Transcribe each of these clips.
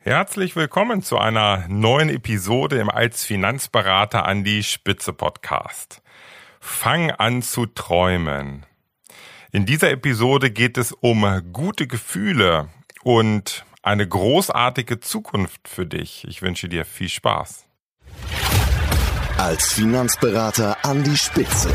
Herzlich willkommen zu einer neuen Episode im Als Finanzberater an die Spitze Podcast. Fang an zu träumen. In dieser Episode geht es um gute Gefühle und eine großartige Zukunft für dich. Ich wünsche dir viel Spaß. Als Finanzberater an die Spitze.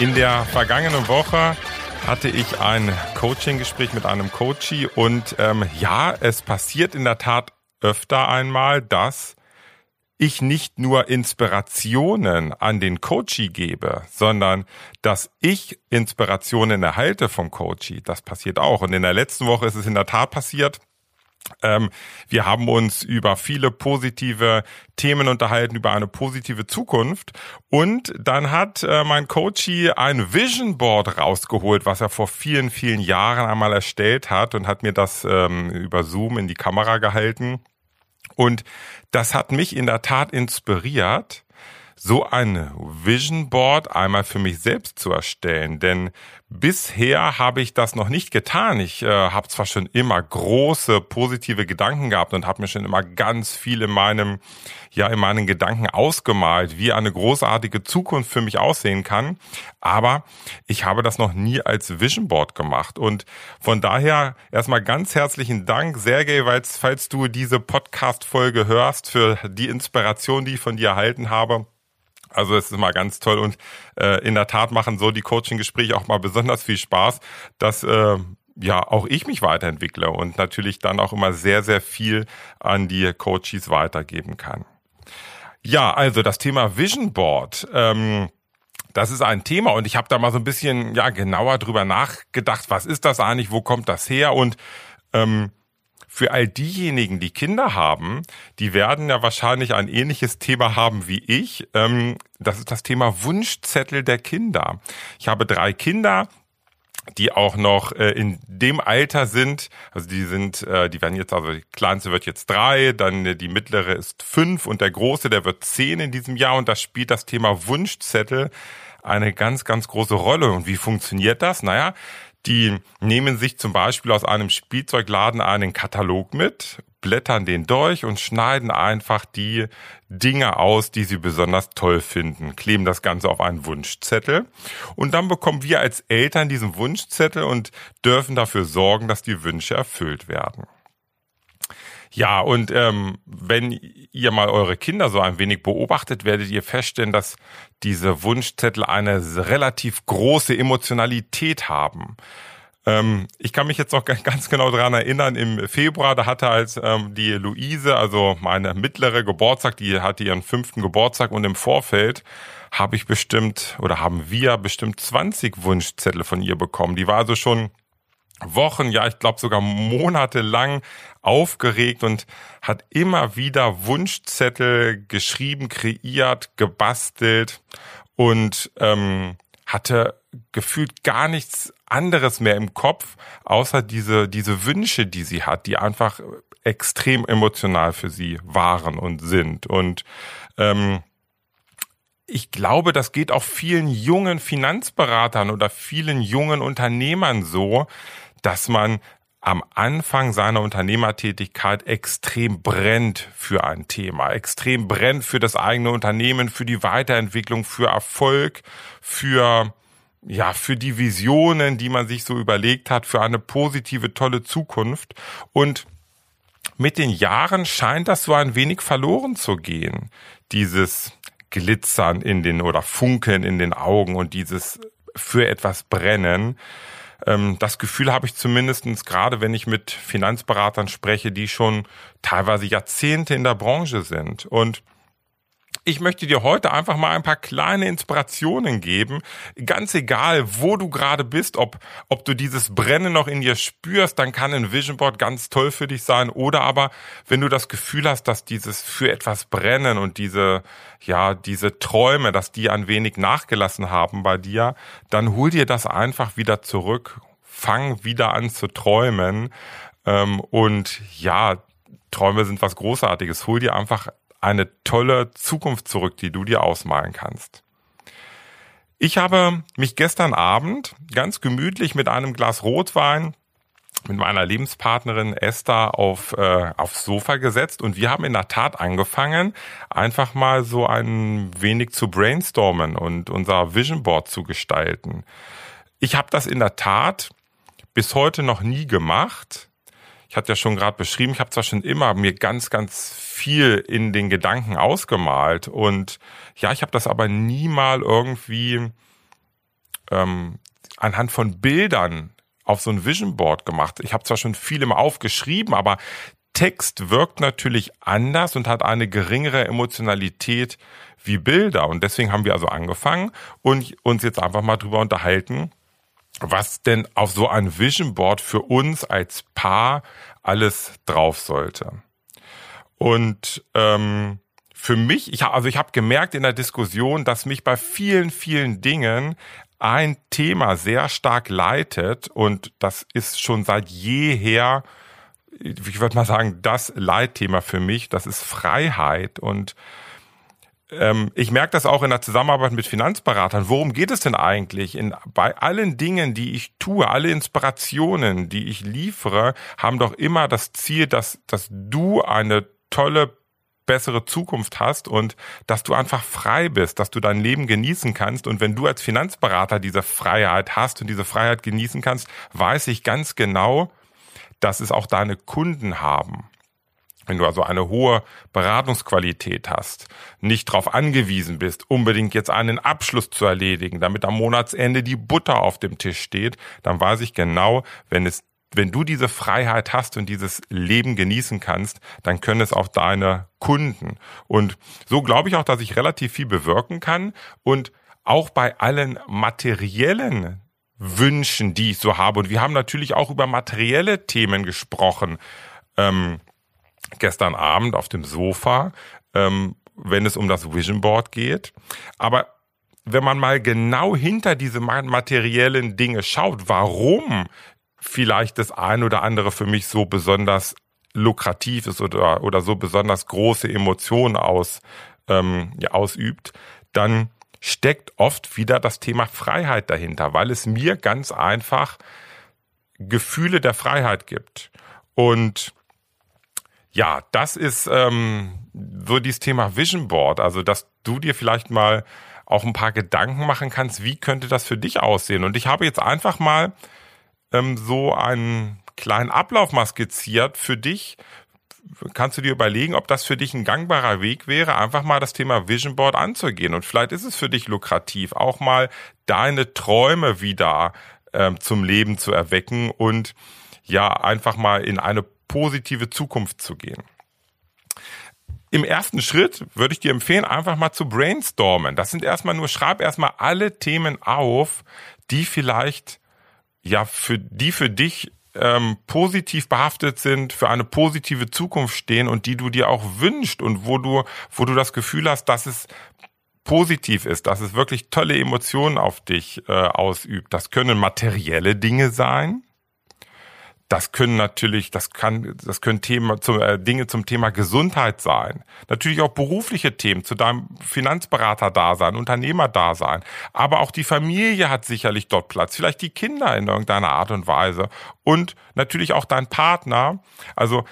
In der vergangenen Woche hatte ich ein Coaching-Gespräch mit einem Coachie und ähm, ja, es passiert in der Tat öfter einmal, dass ich nicht nur Inspirationen an den Coachie gebe, sondern dass ich Inspirationen erhalte vom Coachie. Das passiert auch. Und in der letzten Woche ist es in der Tat passiert. Ähm, wir haben uns über viele positive Themen unterhalten, über eine positive Zukunft. Und dann hat äh, mein Coachie ein Vision Board rausgeholt, was er vor vielen, vielen Jahren einmal erstellt hat und hat mir das ähm, über Zoom in die Kamera gehalten. Und das hat mich in der Tat inspiriert, so ein Vision Board einmal für mich selbst zu erstellen. Denn bisher habe ich das noch nicht getan. Ich äh, habe zwar schon immer große positive Gedanken gehabt und habe mir schon immer ganz viel in meinem, ja, in meinen Gedanken ausgemalt, wie eine großartige Zukunft für mich aussehen kann. Aber ich habe das noch nie als Vision Board gemacht. Und von daher erstmal ganz herzlichen Dank, Sergej, falls du diese Podcast-Folge hörst, für die Inspiration, die ich von dir erhalten habe. Also es ist mal ganz toll und äh, in der Tat machen so die Coaching-Gespräche auch mal besonders viel Spaß, dass äh, ja auch ich mich weiterentwickle und natürlich dann auch immer sehr, sehr viel an die Coaches weitergeben kann. Ja, also das Thema Vision Board. Ähm, das ist ein Thema und ich habe da mal so ein bisschen ja genauer drüber nachgedacht, was ist das eigentlich, wo kommt das her und ähm, für all diejenigen, die Kinder haben, die werden ja wahrscheinlich ein ähnliches Thema haben wie ich. Ähm, das ist das Thema Wunschzettel der Kinder. Ich habe drei Kinder, die auch noch äh, in dem Alter sind, also die sind, äh, die werden jetzt, also die kleinste wird jetzt drei, dann äh, die mittlere ist fünf und der große, der wird zehn in diesem Jahr und da spielt das Thema Wunschzettel eine ganz, ganz große Rolle. Und wie funktioniert das? Naja, die nehmen sich zum Beispiel aus einem Spielzeugladen einen Katalog mit, blättern den durch und schneiden einfach die Dinge aus, die sie besonders toll finden, kleben das Ganze auf einen Wunschzettel und dann bekommen wir als Eltern diesen Wunschzettel und dürfen dafür sorgen, dass die Wünsche erfüllt werden. Ja, und ähm, wenn ihr mal eure Kinder so ein wenig beobachtet, werdet ihr feststellen, dass diese Wunschzettel eine relativ große Emotionalität haben. Ähm, ich kann mich jetzt noch ganz genau daran erinnern, im Februar, da hatte als ähm, die Luise, also meine mittlere Geburtstag, die hatte ihren fünften Geburtstag und im Vorfeld habe ich bestimmt oder haben wir bestimmt 20 Wunschzettel von ihr bekommen. Die war also schon Wochen, ja, ich glaube sogar monatelang aufgeregt und hat immer wieder Wunschzettel geschrieben, kreiert, gebastelt und ähm, hatte gefühlt gar nichts anderes mehr im Kopf, außer diese, diese Wünsche, die sie hat, die einfach extrem emotional für sie waren und sind. Und ähm, ich glaube, das geht auch vielen jungen Finanzberatern oder vielen jungen Unternehmern so, dass man am Anfang seiner Unternehmertätigkeit extrem brennt für ein Thema, extrem brennt für das eigene Unternehmen, für die Weiterentwicklung, für Erfolg, für ja, für die Visionen, die man sich so überlegt hat, für eine positive, tolle Zukunft. Und mit den Jahren scheint das so ein wenig verloren zu gehen. Dieses Glitzern in den oder Funkeln in den Augen und dieses für etwas brennen. Ähm, das Gefühl habe ich zumindestens gerade, wenn ich mit Finanzberatern spreche, die schon teilweise Jahrzehnte in der Branche sind. Und Ich möchte dir heute einfach mal ein paar kleine Inspirationen geben. Ganz egal, wo du gerade bist, ob, ob du dieses Brennen noch in dir spürst, dann kann ein Vision Board ganz toll für dich sein. Oder aber, wenn du das Gefühl hast, dass dieses für etwas brennen und diese, ja, diese Träume, dass die ein wenig nachgelassen haben bei dir, dann hol dir das einfach wieder zurück. Fang wieder an zu träumen. Ähm, und ja, Träume sind was Großartiges. Hol dir einfach eine tolle Zukunft zurück, die du dir ausmalen kannst. Ich habe mich gestern Abend ganz gemütlich mit einem Glas Rotwein mit meiner Lebenspartnerin Esther auf äh, aufs Sofa gesetzt und wir haben in der Tat angefangen, einfach mal so ein wenig zu brainstormen und unser Vision Board zu gestalten. Ich habe das in der Tat bis heute noch nie gemacht ich hatte ja schon gerade beschrieben, ich habe zwar schon immer mir ganz, ganz viel in den Gedanken ausgemalt und ja, ich habe das aber nie mal irgendwie ähm, anhand von Bildern auf so ein Vision Board gemacht. Ich habe zwar schon viel immer aufgeschrieben, aber Text wirkt natürlich anders und hat eine geringere Emotionalität wie Bilder. Und deswegen haben wir also angefangen und uns jetzt einfach mal drüber unterhalten, was denn auf so ein Vision Board für uns als Paar alles drauf sollte. Und ähm, für mich, ich also ich habe gemerkt in der Diskussion, dass mich bei vielen, vielen Dingen ein Thema sehr stark leitet und das ist schon seit jeher, ich würde mal sagen, das Leitthema für mich, das ist Freiheit und ähm, ich merke das auch in der Zusammenarbeit mit Finanzberatern. Worum geht es denn eigentlich? In, bei allen Dingen, die ich tue, alle Inspirationen, die ich liefere, haben doch immer das Ziel, dass, dass du eine tolle bessere Zukunft hast und dass du einfach frei bist, dass du dein Leben genießen kannst. Und wenn du als Finanzberater diese Freiheit hast und diese Freiheit genießen kannst, weiß ich ganz genau, dass es auch deine Kunden haben wenn du also eine hohe Beratungsqualität hast, nicht darauf angewiesen bist, unbedingt jetzt einen Abschluss zu erledigen, damit am Monatsende die Butter auf dem Tisch steht, dann weiß ich genau, wenn es wenn du diese Freiheit hast und dieses Leben genießen kannst, dann können es auch deine Kunden. Und so glaube ich auch, dass ich relativ viel bewirken kann und auch bei allen materiellen Wünschen, die ich so habe. Und wir haben natürlich auch über materielle Themen gesprochen. Ähm, gestern Abend auf dem Sofa, ähm, wenn es um das Vision Board geht. Aber wenn man mal genau hinter diese materiellen Dinge schaut, warum vielleicht das ein oder andere für mich so besonders lukrativ ist oder, oder so besonders große Emotionen aus, ähm, ja, ausübt, dann steckt oft wieder das Thema Freiheit dahinter, weil es mir ganz einfach Gefühle der Freiheit gibt. Und ja, das ist ähm, so dieses Thema Vision Board, also dass du dir vielleicht mal auch ein paar Gedanken machen kannst, wie könnte das für dich aussehen. Und ich habe jetzt einfach mal ähm, so einen kleinen Ablauf mal skizziert für dich. Kannst du dir überlegen, ob das für dich ein gangbarer Weg wäre, einfach mal das Thema Vision Board anzugehen. Und vielleicht ist es für dich lukrativ, auch mal deine Träume wieder ähm, zum Leben zu erwecken und ja, einfach mal in eine positive Zukunft zu gehen. Im ersten Schritt würde ich dir empfehlen, einfach mal zu brainstormen. Das sind erstmal nur, schreib erstmal alle Themen auf, die vielleicht, ja, für, die für dich ähm, positiv behaftet sind, für eine positive Zukunft stehen und die du dir auch wünschst und wo du, wo du das Gefühl hast, dass es positiv ist, dass es wirklich tolle Emotionen auf dich äh, ausübt. Das können materielle Dinge sein. Das können natürlich, das kann, das können Themen, zum, äh, Dinge zum Thema Gesundheit sein. Natürlich auch berufliche Themen, zu deinem Finanzberater da sein, Unternehmer da sein. Aber auch die Familie hat sicherlich dort Platz. Vielleicht die Kinder in irgendeiner Art und Weise. Und natürlich auch dein Partner. Also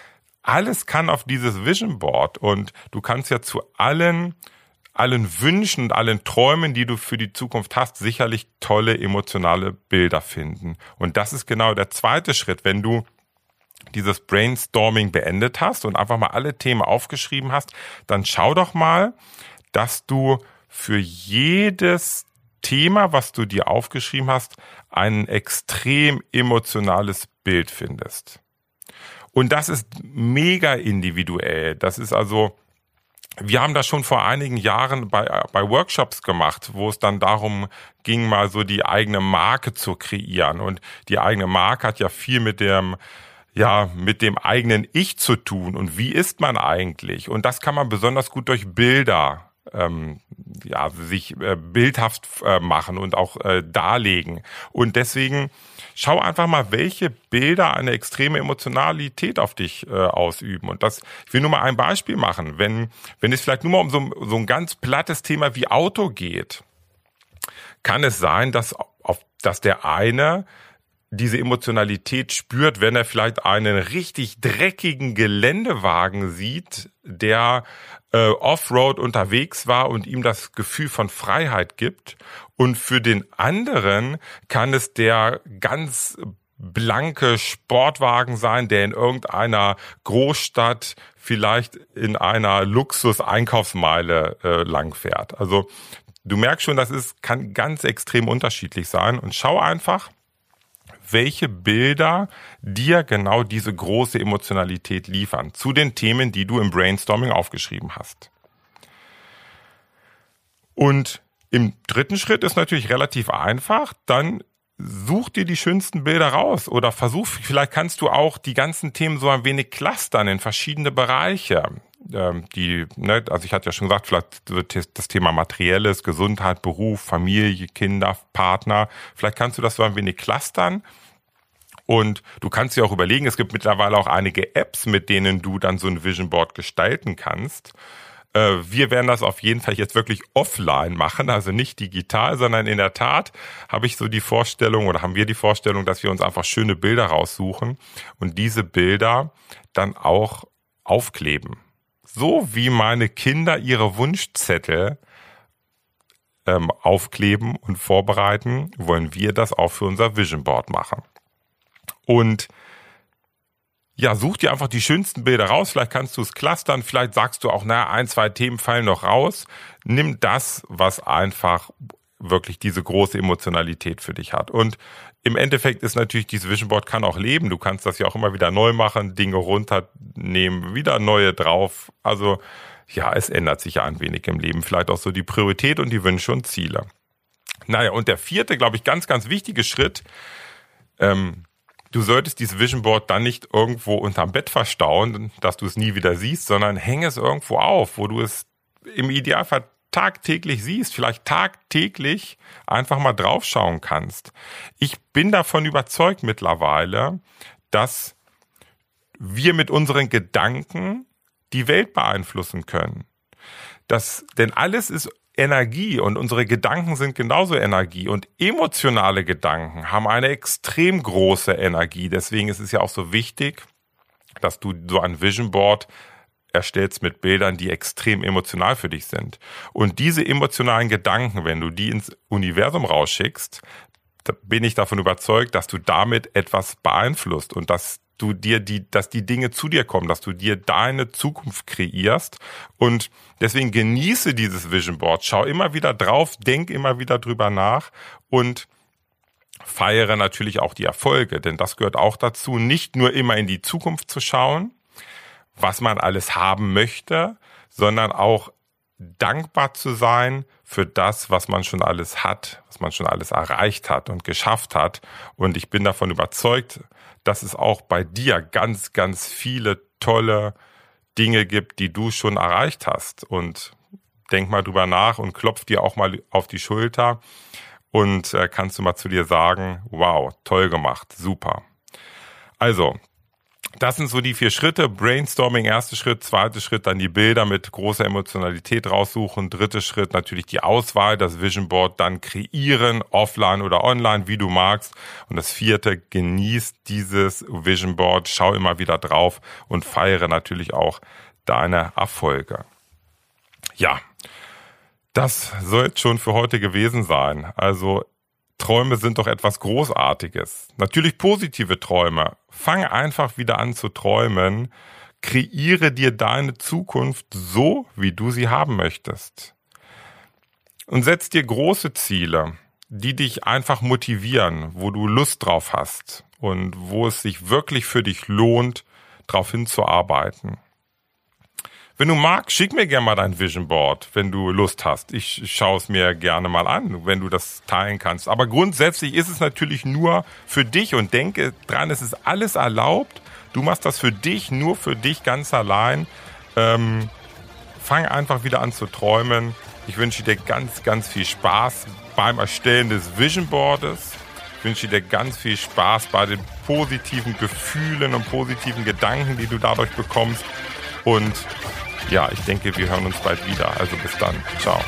alles kann auf dieses Vision Board und du kannst ja zu allen allen Wünschen und allen Träumen, die du für die Zukunft hast, sicherlich tolle emotionale Bilder finden. Und das ist genau der zweite Schritt, wenn du dieses Brainstorming beendet hast und einfach mal alle Themen aufgeschrieben hast, dann schau doch mal, dass du für jedes Thema, was du dir aufgeschrieben hast, ein extrem emotionales Bild findest. Und das ist mega individuell. Das ist also wir haben das schon vor einigen Jahren bei, bei Workshops gemacht, wo es dann darum ging, mal so die eigene Marke zu kreieren. Und die eigene Marke hat ja viel mit dem, ja, mit dem eigenen Ich zu tun. Und wie ist man eigentlich? Und das kann man besonders gut durch Bilder ähm, ja, sich äh, bildhaft äh, machen und auch äh, darlegen. Und deswegen schau einfach mal, welche Bilder eine extreme Emotionalität auf dich äh, ausüben. Und das, ich will nur mal ein Beispiel machen. Wenn, wenn es vielleicht nur mal um so, so ein ganz plattes Thema wie Auto geht, kann es sein, dass, auf, dass der eine diese Emotionalität spürt, wenn er vielleicht einen richtig dreckigen Geländewagen sieht, der äh, Offroad unterwegs war und ihm das Gefühl von Freiheit gibt. Und für den anderen kann es der ganz blanke Sportwagen sein, der in irgendeiner Großstadt vielleicht in einer Luxus-Einkaufsmeile äh, langfährt. Also du merkst schon, das ist, kann ganz extrem unterschiedlich sein. Und schau einfach, welche Bilder dir genau diese große Emotionalität liefern zu den Themen, die du im Brainstorming aufgeschrieben hast. Und im dritten Schritt ist natürlich relativ einfach, dann such dir die schönsten Bilder raus oder versuch, vielleicht kannst du auch die ganzen Themen so ein wenig clustern in verschiedene Bereiche. Ähm, die, ne, also ich hatte ja schon gesagt, vielleicht wird das Thema Materielles, Gesundheit, Beruf, Familie, Kinder, Partner, vielleicht kannst du das so ein wenig clustern und du kannst dir auch überlegen, es gibt mittlerweile auch einige Apps, mit denen du dann so ein Vision Board gestalten kannst. Äh, wir werden das auf jeden Fall jetzt wirklich offline machen, also nicht digital, sondern in der Tat habe ich so die Vorstellung oder haben wir die Vorstellung, dass wir uns einfach schöne Bilder raussuchen und diese Bilder dann auch aufkleben. So wie meine Kinder ihre Wunschzettel ähm, aufkleben und vorbereiten, wollen wir das auch für unser Vision Board machen. Und ja, such dir einfach die schönsten Bilder raus. Vielleicht kannst du es clustern. Vielleicht sagst du auch, naja, ein, zwei Themen fallen noch raus. Nimm das, was einfach wirklich diese große Emotionalität für dich hat. Und im Endeffekt ist natürlich dieses Vision Board kann auch leben. Du kannst das ja auch immer wieder neu machen, Dinge runternehmen, wieder neue drauf. Also ja, es ändert sich ja ein wenig im Leben. Vielleicht auch so die Priorität und die Wünsche und Ziele. Naja, und der vierte, glaube ich, ganz, ganz wichtige Schritt, ähm, du solltest dieses Vision Board dann nicht irgendwo unterm Bett verstauen, dass du es nie wieder siehst, sondern hänge es irgendwo auf, wo du es im Idealfall tagtäglich siehst, vielleicht tagtäglich einfach mal draufschauen kannst. Ich bin davon überzeugt mittlerweile, dass wir mit unseren Gedanken die Welt beeinflussen können. Das, denn alles ist Energie und unsere Gedanken sind genauso Energie und emotionale Gedanken haben eine extrem große Energie. Deswegen ist es ja auch so wichtig, dass du so ein Vision Board erstellst mit Bildern, die extrem emotional für dich sind. Und diese emotionalen Gedanken, wenn du die ins Universum rausschickst, da bin ich davon überzeugt, dass du damit etwas beeinflusst und dass du dir die, dass die Dinge zu dir kommen, dass du dir deine Zukunft kreierst und deswegen genieße dieses Vision Board, schau immer wieder drauf, denk immer wieder drüber nach und feiere natürlich auch die Erfolge, denn das gehört auch dazu, nicht nur immer in die Zukunft zu schauen, was man alles haben möchte, sondern auch dankbar zu sein für das, was man schon alles hat, was man schon alles erreicht hat und geschafft hat. Und ich bin davon überzeugt, dass es auch bei dir ganz, ganz viele tolle Dinge gibt, die du schon erreicht hast. Und denk mal drüber nach und klopf dir auch mal auf die Schulter und äh, kannst du mal zu dir sagen, wow, toll gemacht, super. Also, das sind so die vier Schritte. Brainstorming, erster Schritt, zweiter Schritt, dann die Bilder mit großer Emotionalität raussuchen. Dritter Schritt natürlich die Auswahl, das Vision Board dann kreieren, offline oder online, wie du magst. Und das vierte, genieß dieses Vision Board, schau immer wieder drauf und feiere natürlich auch deine Erfolge. Ja, das soll jetzt schon für heute gewesen sein. Also Träume sind doch etwas Großartiges. Natürlich positive Träume. Fang einfach wieder an zu träumen. Kreiere dir deine Zukunft so, wie du sie haben möchtest. Und setz dir große Ziele, die dich einfach motivieren, wo du Lust drauf hast und wo es sich wirklich für dich lohnt, darauf hinzuarbeiten. Wenn du magst, schick mir gerne mal dein Vision Board, wenn du Lust hast. Ich schaue es mir gerne mal an, wenn du das teilen kannst. Aber grundsätzlich ist es natürlich nur für dich und denke dran, es ist alles erlaubt. Du machst das für dich, nur für dich ganz allein. Ähm, fang einfach wieder an zu träumen. Ich wünsche dir ganz, ganz viel Spaß beim Erstellen des Vision Boards. Ich wünsche dir ganz viel Spaß bei den positiven Gefühlen und positiven Gedanken, die du dadurch bekommst. Und ja, ich denke, wir hören uns bald wieder. Also bis dann. Ciao.